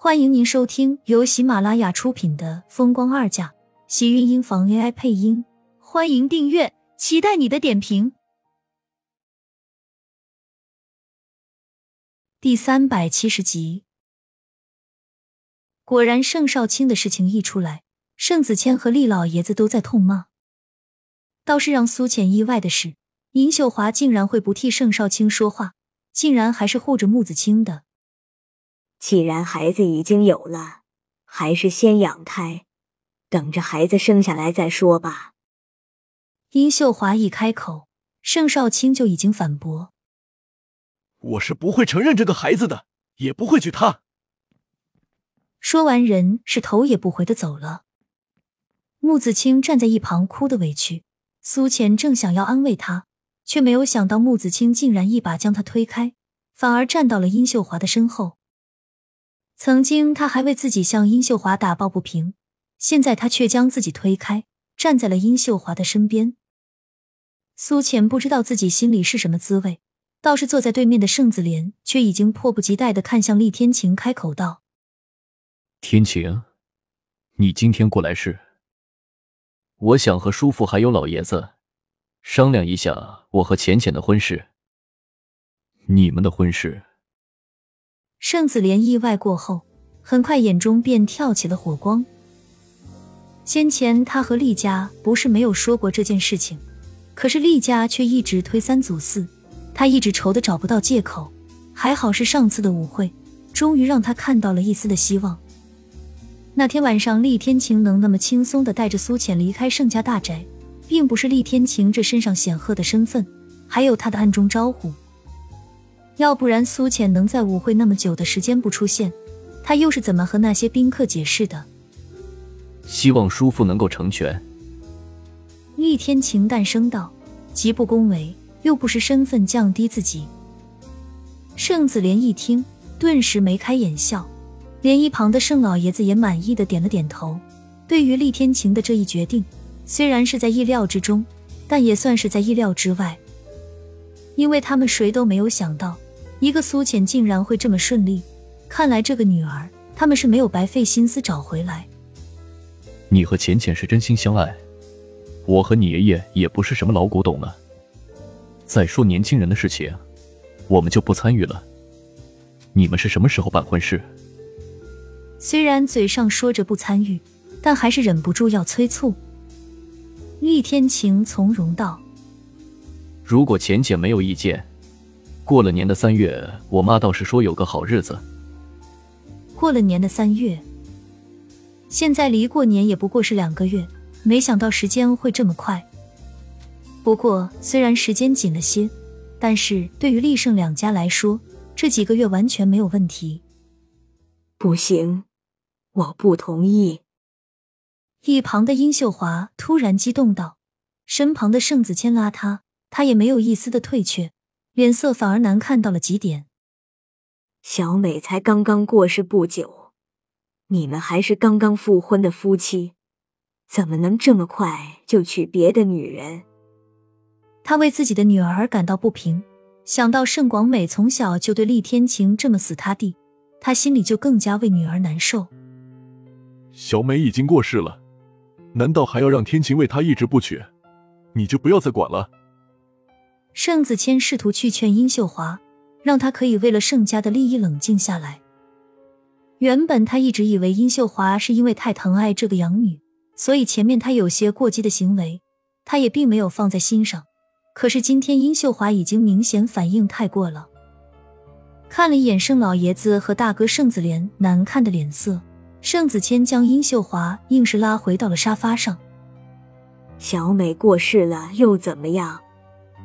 欢迎您收听由喜马拉雅出品的《风光二嫁》，喜运音房 AI 配音。欢迎订阅，期待你的点评。第三百七十集，果然盛少卿的事情一出来，盛子谦和厉老爷子都在痛骂。倒是让苏浅意外的是，殷秀华竟然会不替盛少卿说话，竟然还是护着穆子清的。既然孩子已经有了，还是先养胎，等着孩子生下来再说吧。殷秀华一开口，盛少卿就已经反驳：“我是不会承认这个孩子的，也不会娶她。”说完，人是头也不回的走了。穆子清站在一旁哭的委屈，苏浅正想要安慰他，却没有想到穆子清竟然一把将他推开，反而站到了殷秀华的身后。曾经，他还为自己向殷秀华打抱不平，现在他却将自己推开，站在了殷秀华的身边。苏浅不知道自己心里是什么滋味，倒是坐在对面的盛子莲却已经迫不及待的看向厉天晴，开口道：“天晴，你今天过来是？我想和叔父还有老爷子商量一下我和浅浅的婚事。你们的婚事。”盛子莲意外过后，很快眼中便跳起了火光。先前他和厉家不是没有说过这件事情，可是厉家却一直推三阻四，他一直愁的找不到借口。还好是上次的舞会，终于让他看到了一丝的希望。那天晚上，厉天晴能那么轻松的带着苏浅离开盛家大宅，并不是厉天晴这身上显赫的身份，还有他的暗中招呼。要不然，苏浅能在舞会那么久的时间不出现，他又是怎么和那些宾客解释的？希望叔父能够成全。厉天晴淡声道，极不恭维，又不是身份降低自己。盛子莲一听，顿时眉开眼笑，连一旁的盛老爷子也满意的点了点头。对于厉天晴的这一决定，虽然是在意料之中，但也算是在意料之外，因为他们谁都没有想到。一个苏浅竟然会这么顺利，看来这个女儿他们是没有白费心思找回来。你和浅浅是真心相爱，我和你爷爷也不是什么老古董了。再说年轻人的事情，我们就不参与了。你们是什么时候办婚事？虽然嘴上说着不参与，但还是忍不住要催促。厉天晴从容道：“如果浅浅没有意见。”过了年的三月，我妈倒是说有个好日子。过了年的三月，现在离过年也不过是两个月，没想到时间会这么快。不过虽然时间紧了些，但是对于厉胜两家来说，这几个月完全没有问题。不行，我不同意。一旁的殷秀华突然激动道，身旁的盛子谦拉他，他也没有一丝的退却。脸色反而难看到了极点。小美才刚刚过世不久，你们还是刚刚复婚的夫妻，怎么能这么快就娶别的女人？他为自己的女儿感到不平，想到盛广美从小就对厉天晴这么死他地，他心里就更加为女儿难受。小美已经过世了，难道还要让天晴为她一直不娶？你就不要再管了。盛子谦试图去劝殷秀华，让她可以为了盛家的利益冷静下来。原本他一直以为殷秀华是因为太疼爱这个养女，所以前面他有些过激的行为，他也并没有放在心上。可是今天殷秀华已经明显反应太过了，看了一眼盛老爷子和大哥盛子莲难看的脸色，盛子谦将殷秀华硬是拉回到了沙发上。小美过世了又怎么样？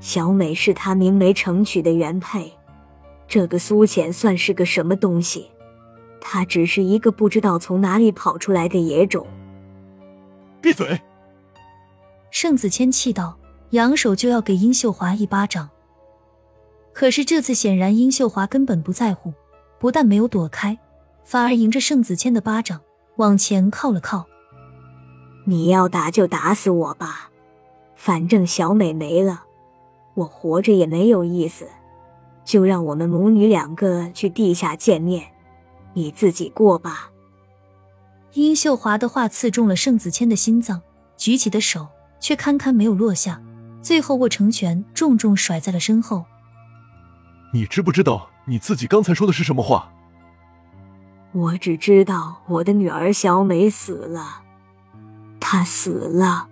小美是他明媒成娶的原配，这个苏浅算是个什么东西？他只是一个不知道从哪里跑出来的野种。闭嘴！盛子谦气道，扬手就要给殷秀华一巴掌。可是这次显然殷秀华根本不在乎，不但没有躲开，反而迎着盛子谦的巴掌往前靠了靠。你要打就打死我吧，反正小美没了。我活着也没有意思，就让我们母女两个去地下见面，你自己过吧。殷秀华的话刺中了盛子谦的心脏，举起的手却堪堪没有落下，最后握成拳，重重甩在了身后。你知不知道你自己刚才说的是什么话？我只知道我的女儿小美死了，她死了。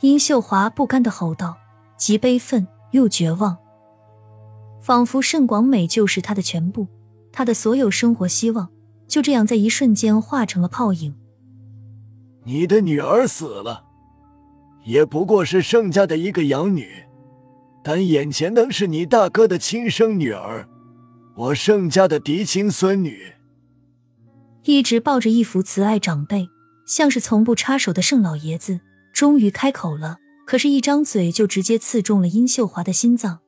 殷秀华不甘的吼道，既悲愤又绝望，仿佛盛广美就是他的全部，他的所有生活希望。就这样，在一瞬间化成了泡影。你的女儿死了，也不过是盛家的一个养女，但眼前的是你大哥的亲生女儿，我盛家的嫡亲孙女。一直抱着一副慈爱长辈，像是从不插手的盛老爷子，终于开口了。可是，一张嘴就直接刺中了殷秀华的心脏。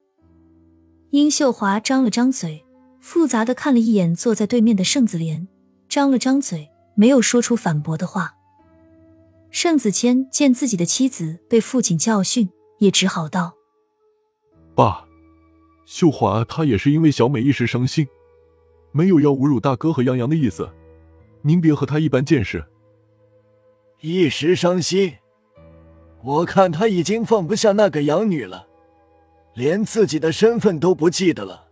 殷秀华张了张嘴。复杂的看了一眼坐在对面的盛子莲，张了张嘴，没有说出反驳的话。盛子谦见自己的妻子被父亲教训，也只好道：“爸，秀华她也是因为小美一时伤心，没有要侮辱大哥和杨洋的意思，您别和她一般见识。一时伤心，我看他已经放不下那个养女了，连自己的身份都不记得了。”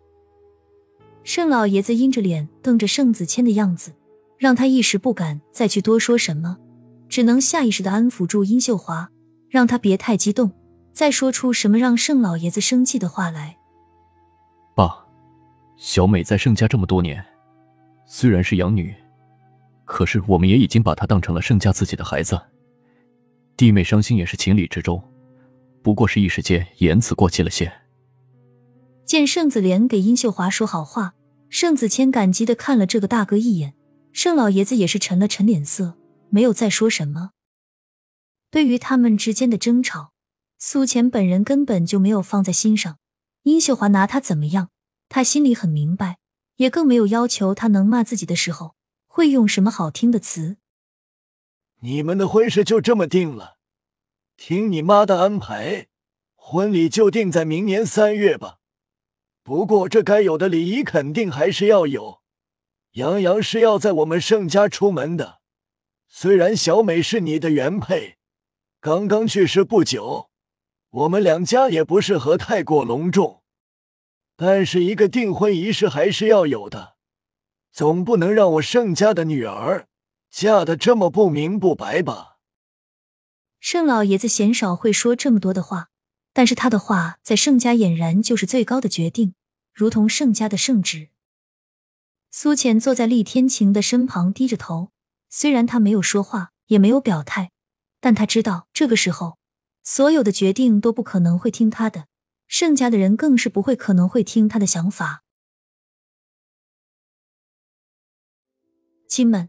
盛老爷子阴着脸瞪着盛子谦的样子，让他一时不敢再去多说什么，只能下意识的安抚住殷秀华，让他别太激动，再说出什么让盛老爷子生气的话来。爸，小美在盛家这么多年，虽然是养女，可是我们也已经把她当成了盛家自己的孩子。弟妹伤心也是情理之中，不过是一时间言辞过激了些。见盛子莲给殷秀华说好话。盛子谦感激的看了这个大哥一眼，盛老爷子也是沉了沉脸色，没有再说什么。对于他们之间的争吵，苏浅本人根本就没有放在心上。殷秀华拿他怎么样，他心里很明白，也更没有要求他能骂自己的时候会用什么好听的词。你们的婚事就这么定了，听你妈的安排，婚礼就定在明年三月吧。不过，这该有的礼仪肯定还是要有。杨洋是要在我们盛家出门的，虽然小美是你的原配，刚刚去世不久，我们两家也不适合太过隆重，但是一个订婚仪式还是要有的，总不能让我盛家的女儿嫁的这么不明不白吧？盛老爷子鲜少会说这么多的话，但是他的话在盛家俨然就是最高的决定。如同盛家的圣旨。苏浅坐在厉天晴的身旁，低着头。虽然他没有说话，也没有表态，但他知道这个时候，所有的决定都不可能会听他的。盛家的人更是不会可能会听他的想法。亲们，